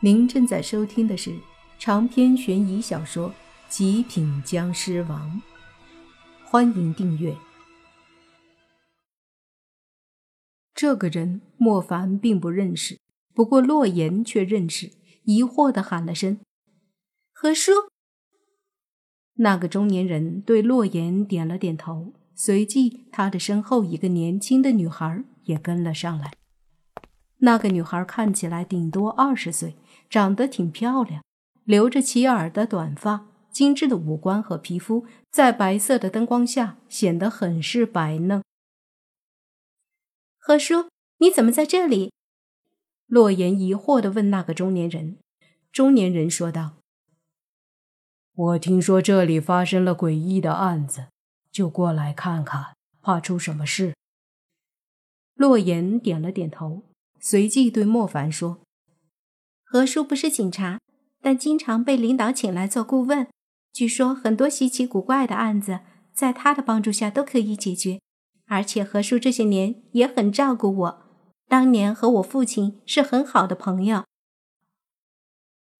您正在收听的是长篇悬疑小说《极品僵尸王》，欢迎订阅。这个人莫凡并不认识，不过洛言却认识，疑惑的喊了声：“何叔。”那个中年人对洛言点了点头，随即他的身后一个年轻的女孩也跟了上来。那个女孩看起来顶多二十岁。长得挺漂亮，留着齐耳的短发，精致的五官和皮肤在白色的灯光下显得很是白嫩。何叔，你怎么在这里？洛言疑惑地问那个中年人。中年人说道：“我听说这里发生了诡异的案子，就过来看看，怕出什么事。”洛言点了点头，随即对莫凡说。何叔不是警察，但经常被领导请来做顾问。据说很多稀奇古怪的案子，在他的帮助下都可以解决。而且何叔这些年也很照顾我，当年和我父亲是很好的朋友。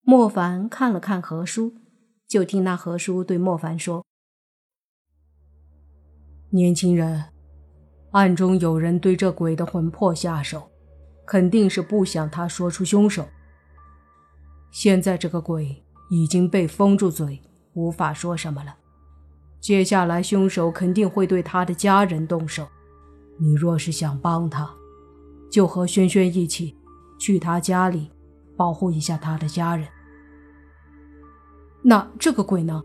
莫凡看了看何叔，就听那何叔对莫凡说：“年轻人，暗中有人对这鬼的魂魄下手，肯定是不想他说出凶手。”现在这个鬼已经被封住嘴，无法说什么了。接下来凶手肯定会对他的家人动手。你若是想帮他，就和轩轩一起去他家里，保护一下他的家人。那这个鬼呢？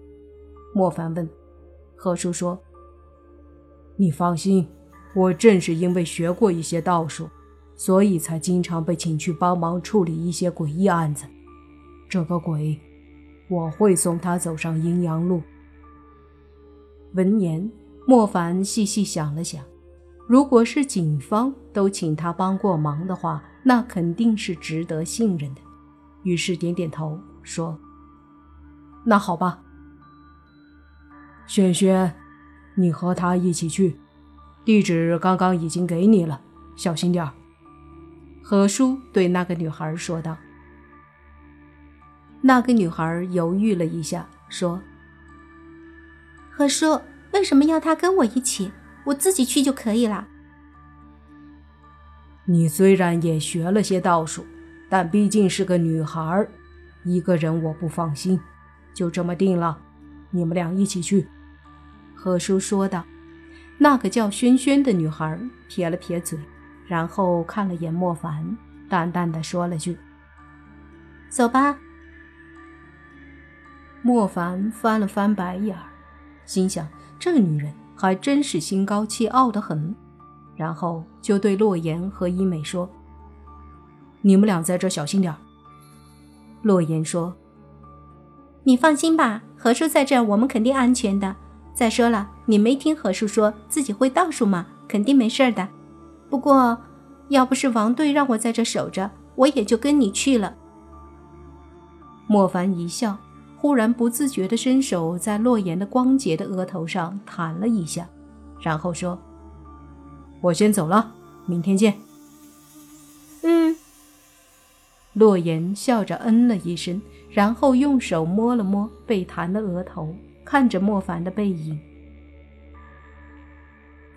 莫凡问。何叔说：“你放心，我正是因为学过一些道术，所以才经常被请去帮忙处理一些诡异案子。”这个鬼，我会送他走上阴阳路。闻言，莫凡细细想了想，如果是警方都请他帮过忙的话，那肯定是值得信任的。于是点点头，说：“那好吧。”轩轩，你和他一起去，地址刚刚已经给你了，小心点儿何叔对那个女孩说道。那个女孩犹豫了一下，说：“何叔，为什么要他跟我一起？我自己去就可以了。”你虽然也学了些道术，但毕竟是个女孩，一个人我不放心，就这么定了，你们俩一起去。”何叔说道。那个叫轩轩的女孩撇了撇嘴，然后看了眼莫凡，淡淡的说了句：“走吧。”莫凡翻了翻白眼儿，心想：这女人还真是心高气傲的很。然后就对洛言和伊美说：“你们俩在这小心点儿。”洛言说：“你放心吧，何叔在这儿，我们肯定安全的。再说了，你没听何叔说自己会道术吗？肯定没事的。不过，要不是王队让我在这守着，我也就跟你去了。”莫凡一笑。忽然不自觉地伸手在洛言的光洁的额头上弹了一下，然后说：“我先走了，明天见。”嗯。洛言笑着嗯了一声，然后用手摸了摸被弹的额头，看着莫凡的背影：“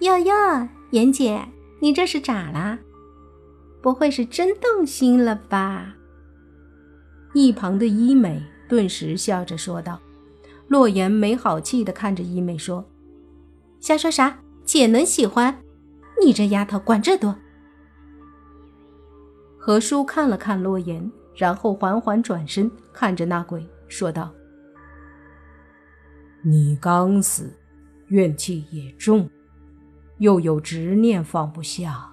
哟哟，言姐，你这是咋啦？不会是真动心了吧？”一旁的医美。顿时笑着说道：“洛言没好气地看着一美说，瞎说啥？姐能喜欢？你这丫头管这多。”何叔看了看洛言，然后缓缓转身看着那鬼说道：“你刚死，怨气也重，又有执念放不下，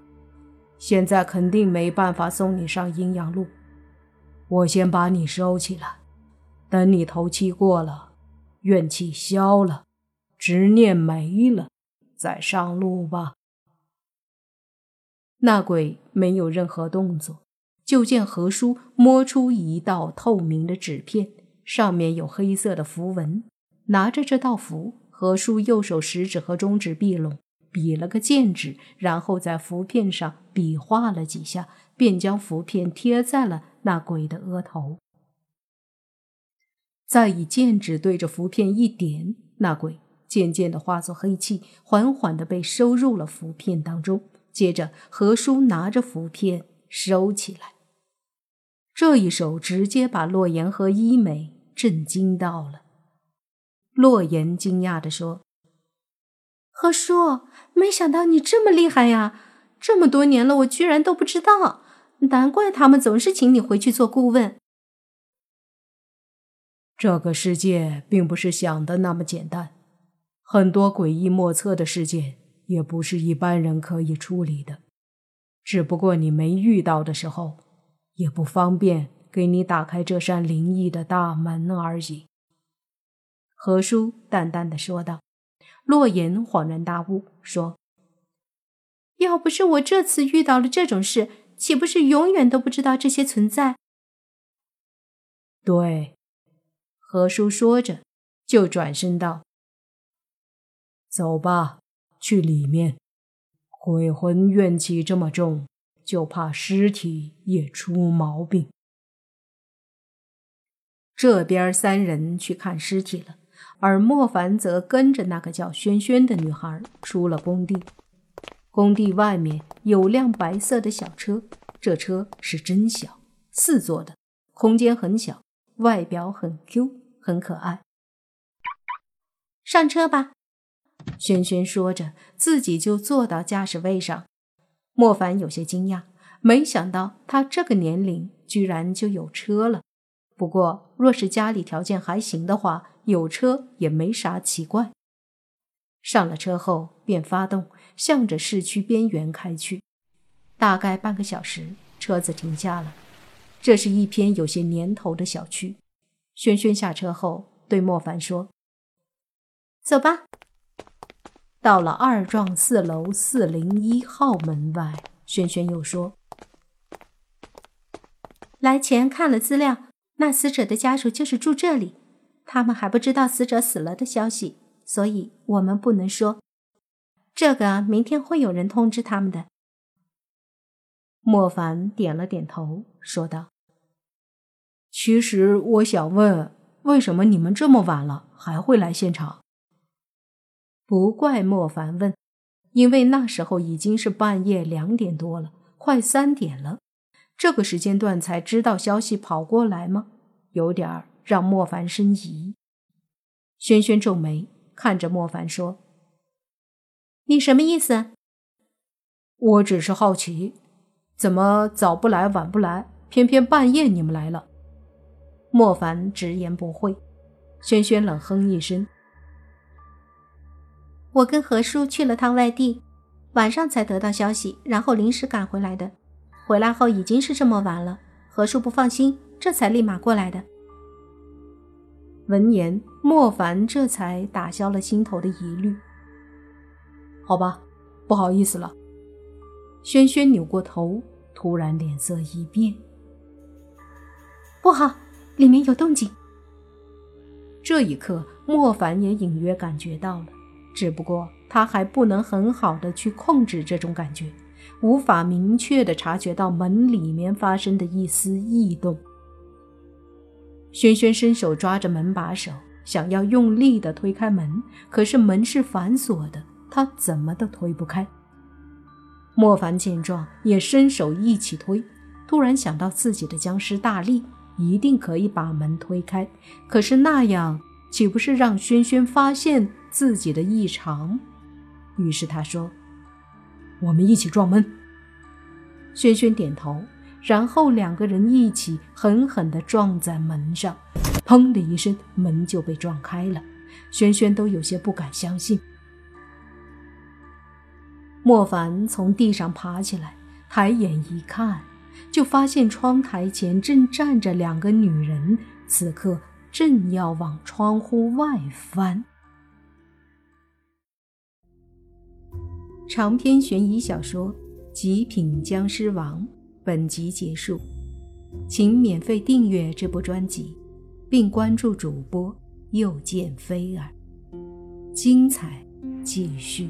现在肯定没办法送你上阴阳路。我先把你收起来。”等你头七过了，怨气消了，执念没了，再上路吧。那鬼没有任何动作，就见何叔摸出一道透明的纸片，上面有黑色的符文。拿着这道符，何叔右手食指和中指并拢，比了个剑指，然后在符片上比划了几下，便将符片贴在了那鬼的额头，再以剑指对着符片一点，那鬼渐渐的化作黑气，缓缓的被收入了符片当中。接着，何叔拿着符片收起来。这一手直接把洛言和伊美震惊到了。洛言惊讶的说：“何叔，没想到你这么厉害呀！这么多年了，我居然都不知道。难怪他们总是请你回去做顾问。这个世界并不是想的那么简单，很多诡异莫测的事件。”也不是一般人可以处理的，只不过你没遇到的时候，也不方便给你打开这扇灵异的大门而已。”何叔淡淡的说道。洛言恍然大悟，说：“要不是我这次遇到了这种事，岂不是永远都不知道这些存在？”对，何叔说着，就转身道：“走吧。”去里面，鬼魂怨气这么重，就怕尸体也出毛病。这边三人去看尸体了，而莫凡则跟着那个叫轩轩的女孩出了工地。工地外面有辆白色的小车，这车是真小，四座的，空间很小，外表很 Q，很可爱。上车吧。轩轩说着，自己就坐到驾驶位上。莫凡有些惊讶，没想到他这个年龄居然就有车了。不过，若是家里条件还行的话，有车也没啥奇怪。上了车后，便发动，向着市区边缘开去。大概半个小时，车子停下了。这是一片有些年头的小区。轩轩下车后，对莫凡说：“走吧。”到了二幢四楼四零一号门外，轩轩又说：“来前看了资料，那死者的家属就是住这里，他们还不知道死者死了的消息，所以我们不能说。这个明天会有人通知他们的。”莫凡点了点头，说道：“其实我想问，为什么你们这么晚了还会来现场？”不怪莫凡问，因为那时候已经是半夜两点多了，快三点了，这个时间段才知道消息跑过来吗？有点让莫凡生疑。轩轩皱眉看着莫凡说：“你什么意思？”我只是好奇，怎么早不来晚不来，偏偏半夜你们来了？莫凡直言不讳。轩轩冷哼一声。我跟何叔去了趟外地，晚上才得到消息，然后临时赶回来的。回来后已经是这么晚了，何叔不放心，这才立马过来的。闻言，莫凡这才打消了心头的疑虑。好吧，不好意思了。轩轩扭过头，突然脸色一变。不好，里面有动静。这一刻，莫凡也隐约感觉到了。只不过他还不能很好的去控制这种感觉，无法明确的察觉到门里面发生的一丝异动。轩轩伸手抓着门把手，想要用力的推开门，可是门是反锁的，他怎么都推不开。莫凡见状，也伸手一起推，突然想到自己的僵尸大力一定可以把门推开，可是那样岂不是让轩轩发现？自己的异常，于是他说：“我们一起撞门。”轩轩点头，然后两个人一起狠狠地撞在门上，砰的一声，门就被撞开了。轩轩都有些不敢相信。莫凡从地上爬起来，抬眼一看，就发现窗台前正站着两个女人，此刻正要往窗户外翻。长篇悬疑小说《极品僵尸王》本集结束，请免费订阅这部专辑，并关注主播又见菲儿，精彩继续。